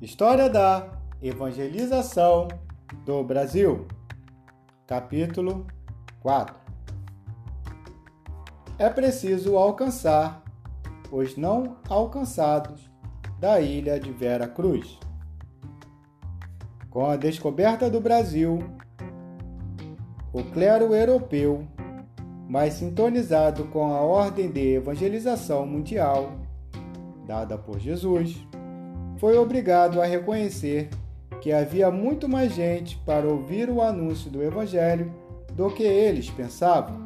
História da Evangelização do Brasil, capítulo 4 É preciso alcançar os não alcançados da ilha de Vera Cruz. Com a descoberta do Brasil, o clero europeu, mais sintonizado com a ordem de evangelização mundial dada por Jesus, foi obrigado a reconhecer que havia muito mais gente para ouvir o anúncio do Evangelho do que eles pensavam.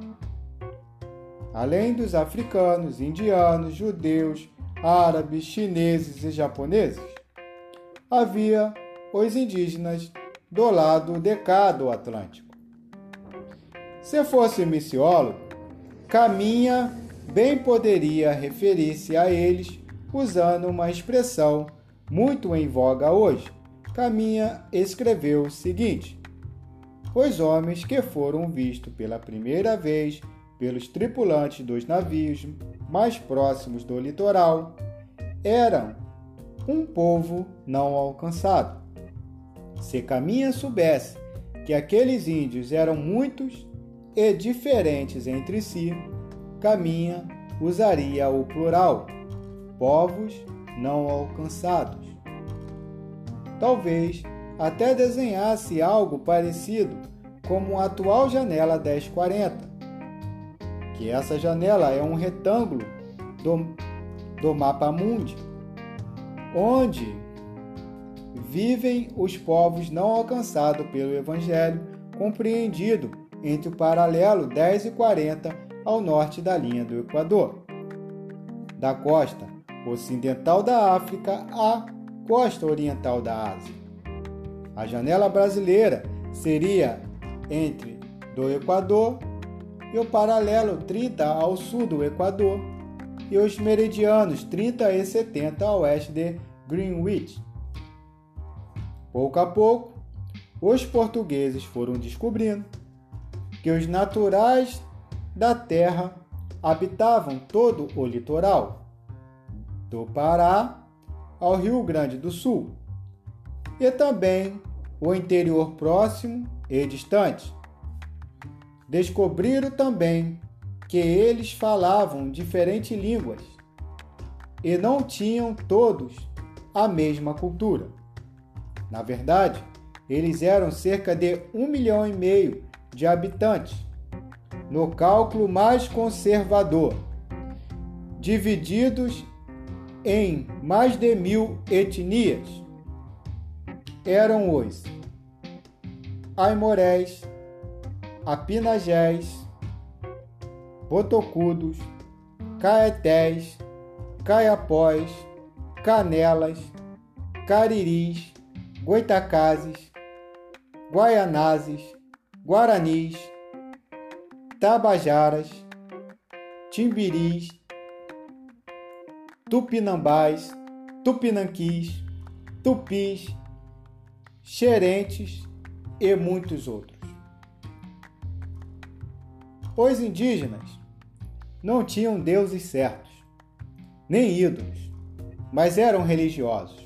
Além dos africanos, indianos, judeus, árabes, chineses e japoneses, havia os indígenas do lado de cá do Atlântico. Se fosse missiólogo, Caminha bem poderia referir-se a eles usando uma expressão muito em voga hoje, Caminha escreveu o seguinte: Os homens que foram vistos pela primeira vez pelos tripulantes dos navios mais próximos do litoral eram um povo não alcançado. Se Caminha soubesse que aqueles índios eram muitos e diferentes entre si, Caminha usaria o plural, povos não alcançados. Talvez até desenhasse algo parecido como a atual janela 1040, que essa janela é um retângulo do, do mapa mundi, onde vivem os povos não alcançados pelo Evangelho, compreendido entre o paralelo 10 e 40 ao norte da linha do Equador, da costa ocidental da África à costa oriental da Ásia. A janela brasileira seria entre do Equador e o paralelo 30 ao sul do Equador e os meridianos 30 e 70 a oeste de Greenwich. Pouco a pouco, os portugueses foram descobrindo que os naturais da terra habitavam todo o litoral do Pará ao Rio Grande do Sul, e também o interior próximo e distante. Descobriram também que eles falavam diferentes línguas e não tinham todos a mesma cultura. Na verdade, eles eram cerca de um milhão e meio de habitantes, no cálculo mais conservador, divididos em mais de mil etnias. Eram os Aimorés, Apinagés, Botocudos, Caetés, Caiapós, Canelas, Cariris, Goitacazes, Guaianazes, Guaranis, Tabajaras, Timbiris, Tupinambás, Tupinanquis, Tupis, Xerentes e muitos outros. Os indígenas não tinham deuses certos, nem ídolos, mas eram religiosos.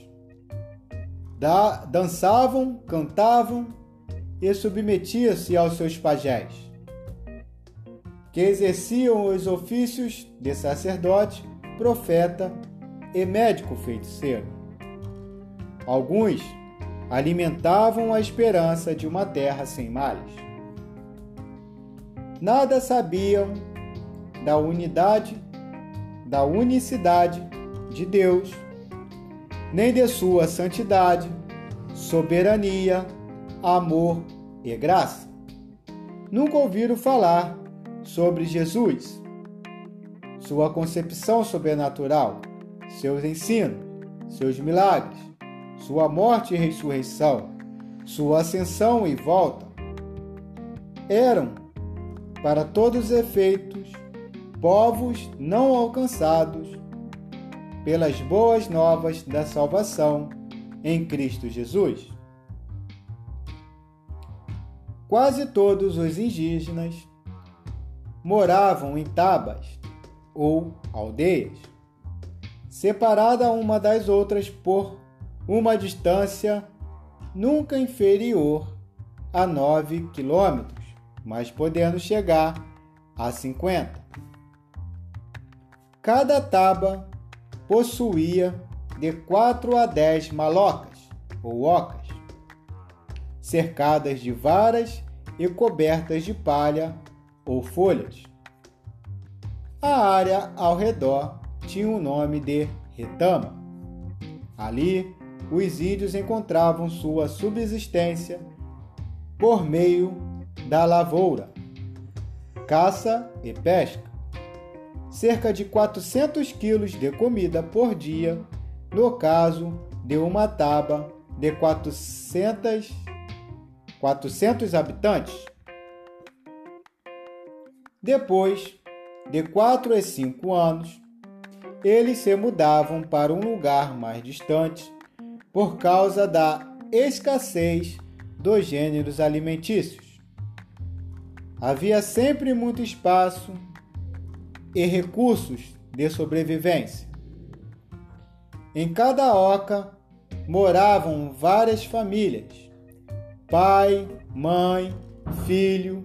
Da, dançavam, cantavam e submetiam-se aos seus pajés, que exerciam os ofícios de sacerdote profeta e médico feiticeiro. Alguns alimentavam a esperança de uma terra sem males. Nada sabiam da unidade, da unicidade de Deus, nem de sua santidade, soberania, amor e graça. Nunca ouviram falar sobre Jesus sua concepção sobrenatural, seus ensinos, seus milagres, sua morte e ressurreição, sua ascensão e volta, eram, para todos os efeitos, povos não alcançados pelas boas novas da salvação em Cristo Jesus. Quase todos os indígenas moravam em tabas ou aldeias, separada uma das outras por uma distância nunca inferior a 9 quilômetros, mas podendo chegar a 50. Cada taba possuía de 4 a 10 malocas ou ocas, cercadas de varas e cobertas de palha ou folhas. A área ao redor tinha o nome de retama. Ali, os índios encontravam sua subsistência por meio da lavoura, caça e pesca. Cerca de 400 quilos de comida por dia, no caso de uma taba de 400, 400 habitantes. Depois de 4 a 5 anos, eles se mudavam para um lugar mais distante por causa da escassez dos gêneros alimentícios. Havia sempre muito espaço e recursos de sobrevivência. Em cada oca moravam várias famílias: pai, mãe, filho,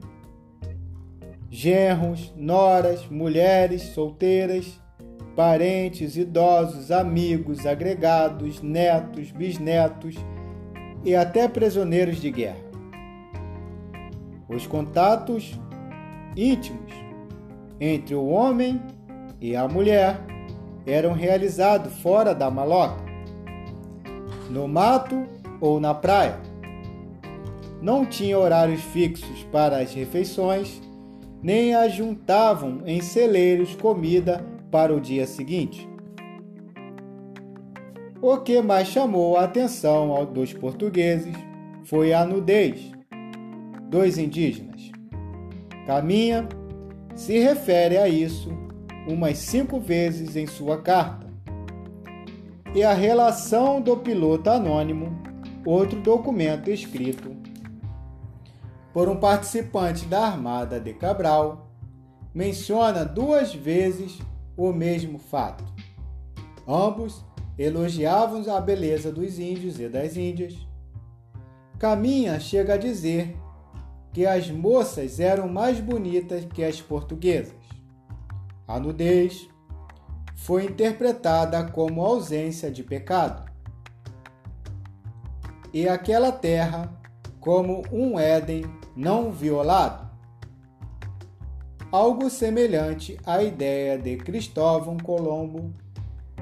genros, noras, mulheres solteiras, parentes, idosos, amigos, agregados, netos, bisnetos e até prisioneiros de guerra. Os contatos íntimos entre o homem e a mulher eram realizados fora da maloca, no mato ou na praia. Não tinha horários fixos para as refeições, nem ajuntavam em celeiros comida para o dia seguinte. O que mais chamou a atenção dos portugueses foi a nudez dos indígenas. Caminha se refere a isso umas cinco vezes em sua carta. E a relação do piloto anônimo, outro documento escrito por um participante da Armada de Cabral, menciona duas vezes o mesmo fato. Ambos elogiavam a beleza dos índios e das índias. Caminha chega a dizer que as moças eram mais bonitas que as portuguesas. A nudez foi interpretada como ausência de pecado. E aquela terra como um Éden não violado algo semelhante à ideia de Cristóvão Colombo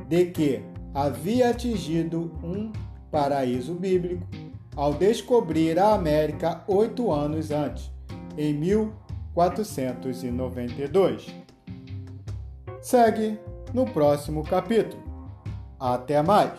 de que havia atingido um paraíso bíblico ao descobrir a América oito anos antes, em 1492. Segue no próximo capítulo. Até mais!